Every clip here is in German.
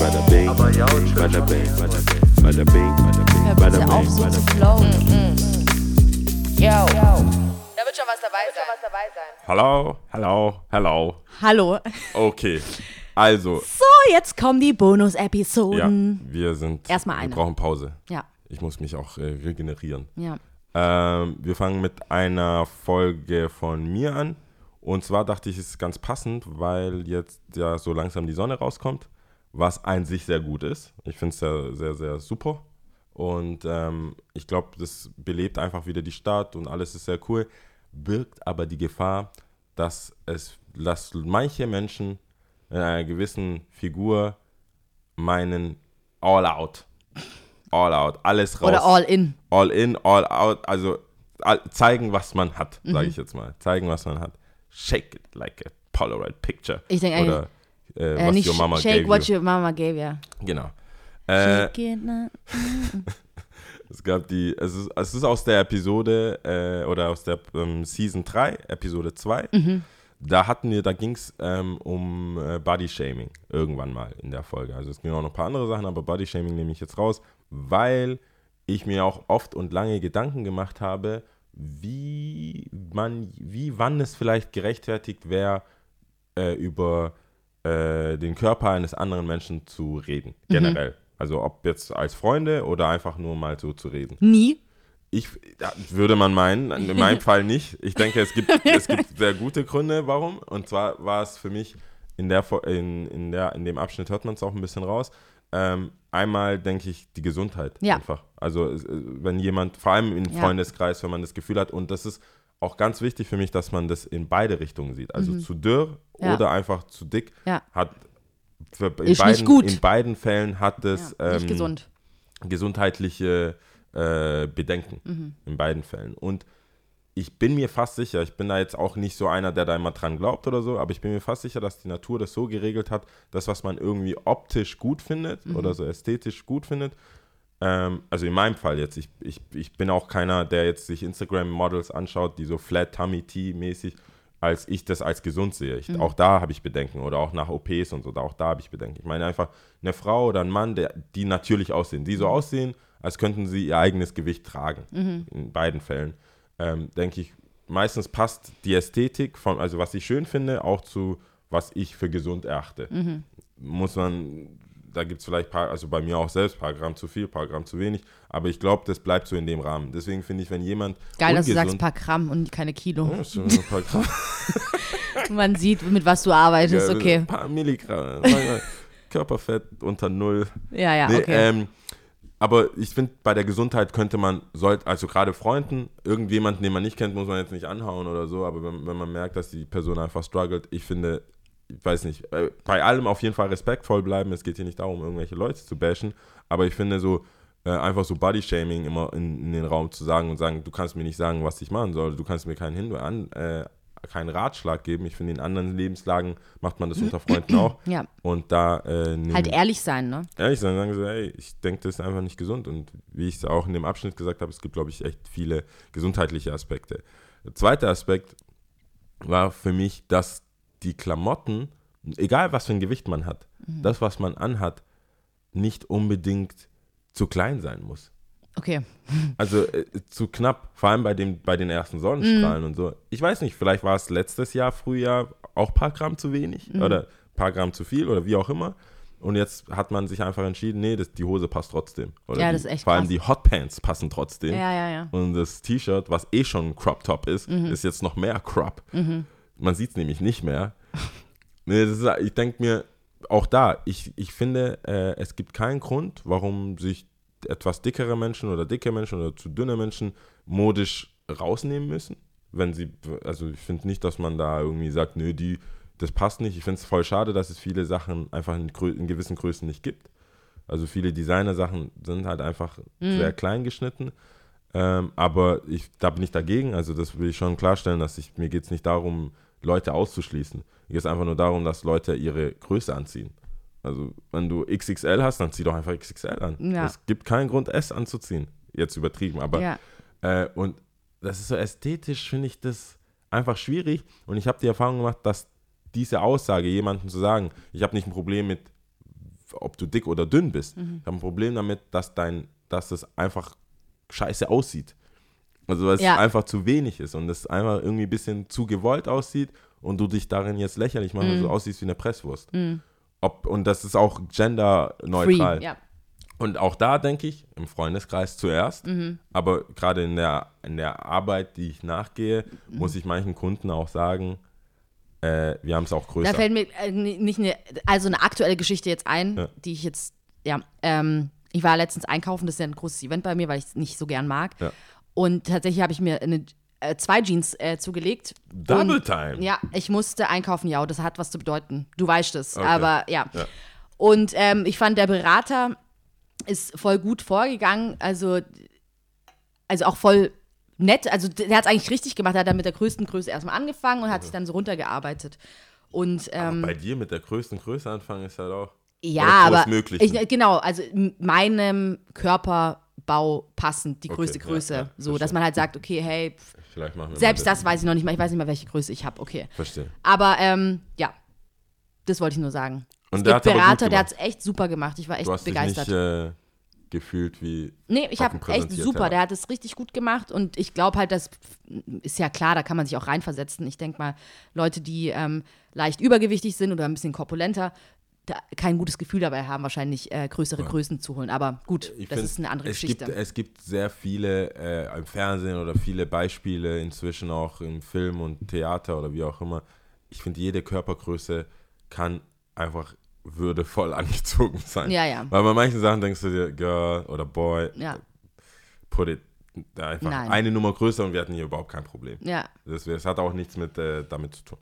bada bing, bada bing, bada bing, bada bing, bada bing, bada bing. Yo. Da wird schon was dabei sein. Hallo, hallo, hallo. Hallo. Okay, also, So, jetzt kommen die ja, Bonus-Episoden. wir sind, Erstmal wir eine. brauchen Pause. Ja, Ich muss mich auch äh, regenerieren. ja. Ähm, wir fangen mit einer Folge von mir an. Und zwar dachte ich, es ist ganz passend, weil jetzt ja so langsam die Sonne rauskommt, was an sich sehr gut ist. Ich finde es sehr, sehr, sehr super. Und ähm, ich glaube, das belebt einfach wieder die Stadt und alles ist sehr cool. Birgt aber die Gefahr, dass es, dass manche Menschen in einer gewissen Figur meinen All Out. All Out, alles raus Oder all in. all in, all out, also all, zeigen, was man hat, sage ich jetzt mal. Zeigen, was man hat. Shake it like a Polaroid picture. Ich denke Oder äh, Äh, was nicht your mama shake gave what you. your mama gave you. Genau. Äh, Shake es gab die, es ist, es ist aus der Episode äh, oder aus der ähm, Season 3, Episode 2. Mhm. Da hatten wir, da ging es ähm, um äh, Body Shaming irgendwann mal in der Folge. Also es ging auch noch ein paar andere Sachen, aber Body Shaming nehme ich jetzt raus, weil ich mir auch oft und lange Gedanken gemacht habe, wie man, wie wann es vielleicht gerechtfertigt wäre, äh, über äh, den Körper eines anderen Menschen zu reden, generell. Also ob jetzt als Freunde oder einfach nur mal so zu reden. Nie. Ich würde man meinen, in meinem Fall nicht. Ich denke, es gibt, es gibt sehr gute Gründe, warum. Und zwar war es für mich in der in, in der in dem Abschnitt hört man es auch ein bisschen raus. Ähm, einmal denke ich die Gesundheit Ja. einfach. Also äh, wenn jemand, vor allem im Ja. Freundeskreis, wenn man das Gefühl hat, und das ist auch ganz wichtig für mich, dass man das in beide Richtungen sieht. Also zu dürr Mhm. Ja. oder einfach zu dick Ja. hat in, beiden, in beiden Fällen hat es Ja, ähm, gesund. gesundheitliche äh, Bedenken Mhm. in beiden Fällen. Und ich bin mir fast sicher, ich bin da jetzt auch nicht so einer, der da immer dran glaubt oder so, aber ich bin mir fast sicher, dass die Natur das so geregelt hat, dass was man irgendwie optisch gut findet Mhm. oder so ästhetisch gut findet, ähm, also in meinem Fall jetzt, ich, ich, ich bin auch keiner, der jetzt sich Instagram-Models anschaut, die so Flat Tummy Tea mäßig, als ich das als gesund sehe. Ich, Auch da habe ich Bedenken oder auch nach OPs und so, da, auch da habe ich Bedenken. Ich meine einfach eine Frau oder ein Mann, der, die natürlich aussehen, die so aussehen, als könnten sie ihr eigenes Gewicht tragen. In beiden Fällen. Ähm, denke ich, meistens passt die Ästhetik von, also was ich schön finde, auch zu was ich für gesund erachte. Muss man, da gibt es vielleicht paar, also bei mir auch selbst, paar Gramm zu viel, paar Gramm zu wenig, aber ich glaube, das bleibt so in dem Rahmen. Deswegen finde ich, wenn jemand Geil, dass du sagst paar Gramm und keine Kilo. Ja, so ein paar Gramm. Man sieht, mit was du arbeitest. Ja, Okay. Ein paar Milligramm. Körperfett unter Null. Ja, ja, Nee, okay. ähm, aber ich finde, bei der Gesundheit könnte man, sollte, also gerade Freunden, irgendjemanden, den man nicht kennt, muss man jetzt nicht anhauen oder so, aber wenn, wenn man merkt, dass die Person einfach struggelt, ich finde, ich weiß nicht, äh, bei allem auf jeden Fall respektvoll bleiben. Es geht hier nicht darum, irgendwelche Leute zu bashen, aber ich finde so, äh, einfach so Body-Shaming immer in, in den Raum zu sagen und sagen, du kannst mir nicht sagen, was ich machen soll, du kannst mir keinen Hinweis an, äh, keinen Ratschlag geben. Ich finde, in anderen Lebenslagen macht man das unter Freunden auch. Ja. Und da äh, Halt ehrlich sein, ne? ehrlich sein, sagen sie, ey, ich denke, das ist einfach nicht gesund. Und wie ich es auch in dem Abschnitt gesagt habe, es gibt, glaube ich, echt viele gesundheitliche Aspekte. Der zweite Aspekt war für mich, dass die Klamotten, egal was für ein Gewicht man hat, das, was man anhat, nicht unbedingt zu klein sein muss. Okay. Also äh, zu knapp, vor allem bei, dem, bei den ersten Sonnenstrahlen und so. Ich weiß nicht, vielleicht war es letztes Jahr, Frühjahr, auch ein paar Gramm zu wenig oder ein paar Gramm zu viel oder wie auch immer. Und jetzt hat man sich einfach entschieden, nee, das, die Hose passt trotzdem. Oder Ja, die, das ist echt Vor allem krass. die Hotpants passen trotzdem. Ja, ja, ja. Und das T-Shirt, was eh schon ein Crop Top ist, ist jetzt noch mehr Crop. Man sieht es nämlich nicht mehr. nee, ist, ich denke mir, auch da, ich, ich finde, äh, es gibt keinen Grund, warum sich etwas dickere Menschen oder dicke Menschen oder zu dünne Menschen modisch rausnehmen müssen. Wenn sie, also ich finde nicht, dass man da irgendwie sagt, nö, die, das passt nicht. Ich finde es voll schade, dass es viele Sachen einfach in, in gewissen Größen nicht gibt. Also viele Designer-Sachen sind halt einfach sehr klein geschnitten. Ähm, aber ich, da bin ich dagegen. Also das will ich schon klarstellen, dass ich, mir geht es nicht darum, Leute auszuschließen. Mir geht es einfach nur darum, dass Leute ihre Größe anziehen. Also wenn du XXL hast, dann zieh doch einfach XXL an. Ja. Es gibt keinen Grund, S anzuziehen. Jetzt übertrieben, aber Ja. äh, und das ist so ästhetisch, finde ich das einfach schwierig. Und ich habe die Erfahrung gemacht, dass diese Aussage, jemandem zu sagen, ich habe nicht ein Problem mit ob du dick oder dünn bist. Mhm. Ich habe ein Problem damit, dass dein, dass es einfach scheiße aussieht. Also weil es Ja. einfach zu wenig ist und es einfach irgendwie ein bisschen zu gewollt aussieht und du dich darin jetzt lächerlich machst, Mhm. du aussiehst wie eine Presswurst. Ob, und das ist auch Free. genderneutral. Ja. Und auch da denke ich, im Freundeskreis zuerst, Mhm. aber gerade in der, in der Arbeit, die ich nachgehe, Mhm. muss ich manchen Kunden auch sagen, äh, wir haben es auch größer. Da fällt mir äh, ni- nicht eine, also eine aktuelle Geschichte jetzt ein, Ja. die ich jetzt, ja, ähm, ich war letztens einkaufen, das ist ja ein großes Event bei mir, weil ich es nicht so gern mag. Ja. Und tatsächlich habe ich mir eine, äh, zwei Jeans äh, zugelegt. Double Und- Time. Ja, ich musste einkaufen, ja, das hat was zu bedeuten. Du weißt es, Okay. aber ja. Ja. Und ähm, ich fand, der Berater ist voll gut vorgegangen, also, also auch voll nett. Also der hat es eigentlich richtig gemacht, er hat dann mit der größten Größe erstmal angefangen und hat sich dann so runtergearbautet. Und ähm, Bei dir mit der größten Größe anfangen ist halt auch. ja, aber ich, genau, also meinem Körperbau passend die Okay, größte ja, Größe. ja, so, verstehe. dass man halt sagt, okay, hey, pff, Vielleicht machen wir selbst mal das weiß ich noch nicht mal, ich weiß nicht mal, welche Größe ich habe, okay. Verstehe. Aber ähm, ja, das wollte ich nur sagen. Und es der Berater, der hat es echt super gemacht. Ich war echt Du hast begeistert. dich nicht äh, gefühlt wie. Nee, ich habe echt super. ja. Der hat es richtig gut gemacht und ich glaube halt, das ist ja klar, da kann man sich auch reinversetzen. Ich denke mal, Leute, die ähm, leicht übergewichtig sind oder ein bisschen korpulenter, kein gutes Gefühl dabei haben, wahrscheinlich äh, größere Größen zu holen. Aber gut, Ich das find, ist eine andere es Geschichte. Gibt, es gibt sehr viele äh, im Fernsehen oder viele Beispiele inzwischen auch im Film und Theater oder wie auch immer. Ich finde, jede Körpergröße kann einfach würdevoll angezogen sein. Ja, ja. Weil bei manchen Sachen denkst du dir, Girl oder Boy, ja, put it da einfach Nein. eine Nummer größer und wir hatten hier überhaupt kein Problem. ja. Das, das hat auch nichts mit äh, damit zu tun.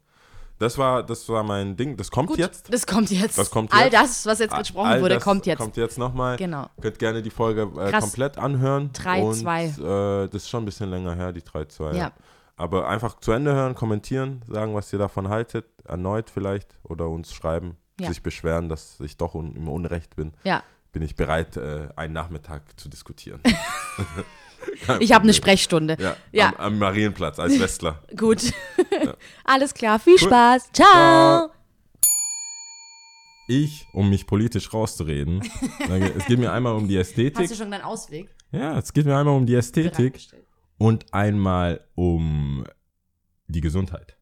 Das war, das war mein Ding. Das kommt Gut, jetzt. das kommt jetzt. Das kommt All jetzt. das, was jetzt gesprochen All wurde, kommt jetzt. Kommt jetzt nochmal. Genau. Könnt gerne die Folge äh, komplett anhören. Drei, und, zwei. Äh, das ist schon ein bisschen länger her, die 3-2. Ja. Aber einfach zu Ende hören, kommentieren, sagen, was ihr davon haltet. Erneut vielleicht. Oder uns schreiben. Ja. Sich beschweren, dass ich doch un im Unrecht bin. Ja. Bin ich bereit, äh, einen Nachmittag zu diskutieren. Ich habe eine. Sprechstunde. Ja, Ja. Am, am Marienplatz als Westler. Gut. Alles klar. Viel Spaß. Ciao. Ich, um mich politisch rauszureden, es geht mir einmal um die Ästhetik. Hast du schon deinen Ausweg? Ja, es geht mir einmal um die Ästhetik und einmal um die Gesundheit.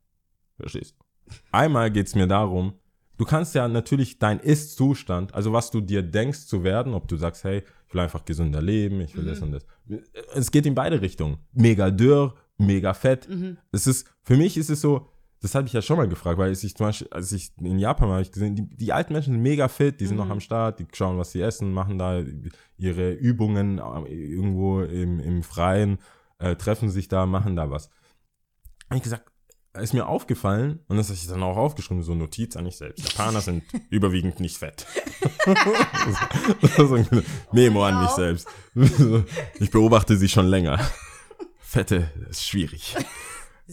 Verstehst du? Einmal geht es mir darum, du kannst ja natürlich dein Ist-Zustand, also was du dir denkst zu werden, ob du sagst, hey, ich will einfach gesünder leben, ich will das und das. Es geht in beide Richtungen. Mega dürr, mega fett. Es ist, für mich ist es so, das hatte ich ja schon mal gefragt, weil ich zum Beispiel, als ich in Japan war, habe ich gesehen, die, die alten Menschen sind mega fit, die sind noch am Start, die schauen, was sie essen, machen da ihre Übungen äh, irgendwo im, im Freien, äh, treffen sich da, machen da was. Habe ich gesagt, ist mir aufgefallen, und das habe ich dann auch aufgeschrieben, so Notiz an mich selbst. Japaner sind überwiegend nicht fett. so ein Memo an mich selbst. Ich beobachte sie schon länger. Fette ist schwierig.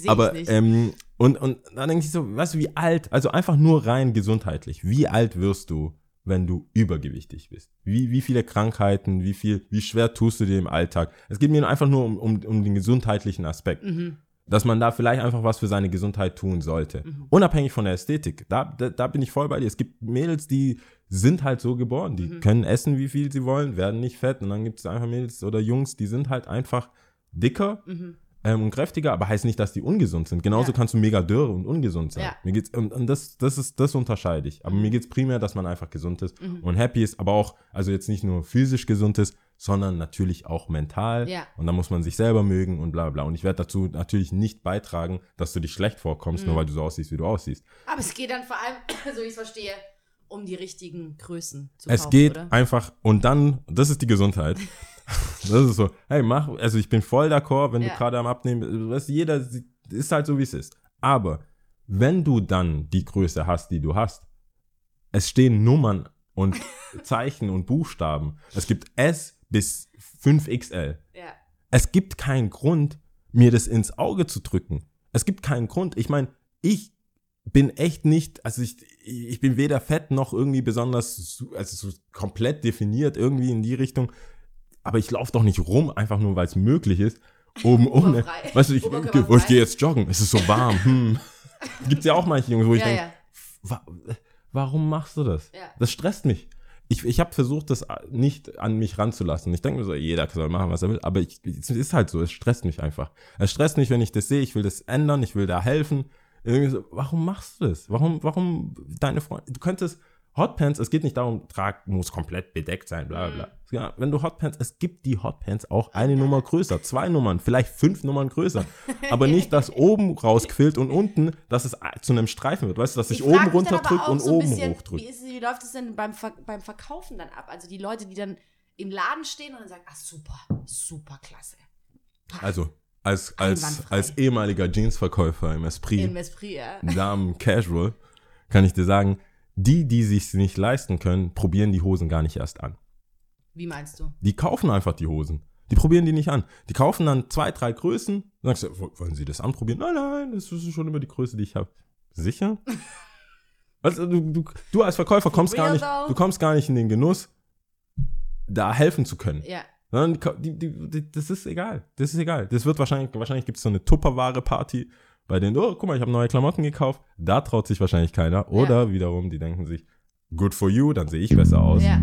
Aber ähm, und, und dann denke ich so, weißt du, wie alt, also einfach nur rein gesundheitlich, wie alt wirst du, wenn du übergewichtig bist? Wie, wie viele Krankheiten, wie viel, wie schwer tust du dir im Alltag? Es geht mir einfach nur um, um, um den gesundheitlichen Aspekt. Dass man da vielleicht einfach was für seine Gesundheit tun sollte. Unabhängig von der Ästhetik. Da, da, da bin ich voll bei dir. Es gibt Mädels, die sind halt so geboren. Die können essen, wie viel sie wollen, werden nicht fett. Und dann gibt es einfach Mädels oder Jungs, die sind halt einfach dicker ähm, und kräftiger, aber heißt nicht, dass die ungesund sind. Genauso Ja. kannst du mega dürr und ungesund sein. Ja. Mir geht's, und, und das, das ist, das unterscheide ich. Aber mir geht es primär, dass man einfach gesund ist und happy ist, aber auch, also jetzt nicht nur physisch gesund ist, sondern natürlich auch mental. Ja. Und da muss man sich selber mögen und bla bla. Und ich werde dazu natürlich nicht beitragen, dass du dich schlecht vorkommst, nur weil du so aussiehst, wie du aussiehst. Aber es geht dann vor allem, so wie ich es verstehe, um die richtigen Größen zu Es kaufen, geht oder? einfach, und dann, das ist die Gesundheit. das ist so, hey, mach, also ich bin voll d'accord, wenn Ja. du gerade am Abnehmen bist, jeder ist halt so, wie es ist. Aber wenn du dann die Größe hast, die du hast, es stehen Nummern und Zeichen und Buchstaben. Es gibt S bis 5XL. Ja. Es gibt keinen Grund, mir das ins Auge zu drücken. Es gibt keinen Grund. Ich meine, ich bin echt nicht, also ich, ich bin weder fett noch irgendwie besonders, also so komplett definiert irgendwie in die Richtung. Aber ich laufe doch nicht rum, einfach nur, weil es möglich ist. Um, ohne, weißt du, ich, oh, ich gehe jetzt joggen, es ist so warm. Hm. Gibt ja auch manche Jungs, wo ich Ja, denke, ja. wa warum machst du das? Ja. Das stresst mich. Ich, ich habe versucht, das nicht an mich ranzulassen. Ich denke mir so, jeder soll machen, was er will, aber ich, es ist halt so, es stresst mich einfach. Es stresst mich, wenn ich das sehe, ich will das ändern, ich will da helfen. So, warum machst du das? Warum, warum deine Freunde, du könntest Hotpants, es geht nicht darum, trag, muss komplett bedeckt sein, bla bla. bla. Ja, wenn du Hotpants, es gibt die Hotpants auch eine Nummer größer, zwei Nummern, vielleicht fünf Nummern größer. Aber nicht, dass oben rausquillt und unten, dass es zu einem Streifen wird, weißt du, dass sich Ich oben runterdrückt und so oben bisschen, hochdrückt. Wie, ist, wie läuft es denn beim, Ver beim Verkaufen dann ab? Also die Leute, die dann im Laden stehen und dann sagen, ach super, super klasse. Also, als, als, als ehemaliger Jeansverkäufer im Esprit, Im Esprit, ja. Damen Casual, kann ich dir sagen, die, die sich nicht leisten können, probieren die Hosen gar nicht erst an. Wie meinst du? Die kaufen einfach die Hosen. Die probieren die nicht an. Die kaufen dann zwei, drei Größen. Dann sagst du, "Wo- wollen Sie das anprobieren? Nein, nein, das ist schon immer die Größe, die ich habe. Sicher? Also, du, du, du als Verkäufer kommst gar nicht, though? du kommst gar nicht in den Genuss, da helfen zu können. Ja. Ka- die, die, die, das ist egal. Das ist egal. Das wird wahrscheinlich, wahrscheinlich gibt es so eine Tupperware-Party, bei denen, oh, guck mal, ich habe neue Klamotten gekauft. Da traut sich wahrscheinlich keiner. Oder wiederum, die denken sich, good for you, dann sehe ich besser aus. Ja.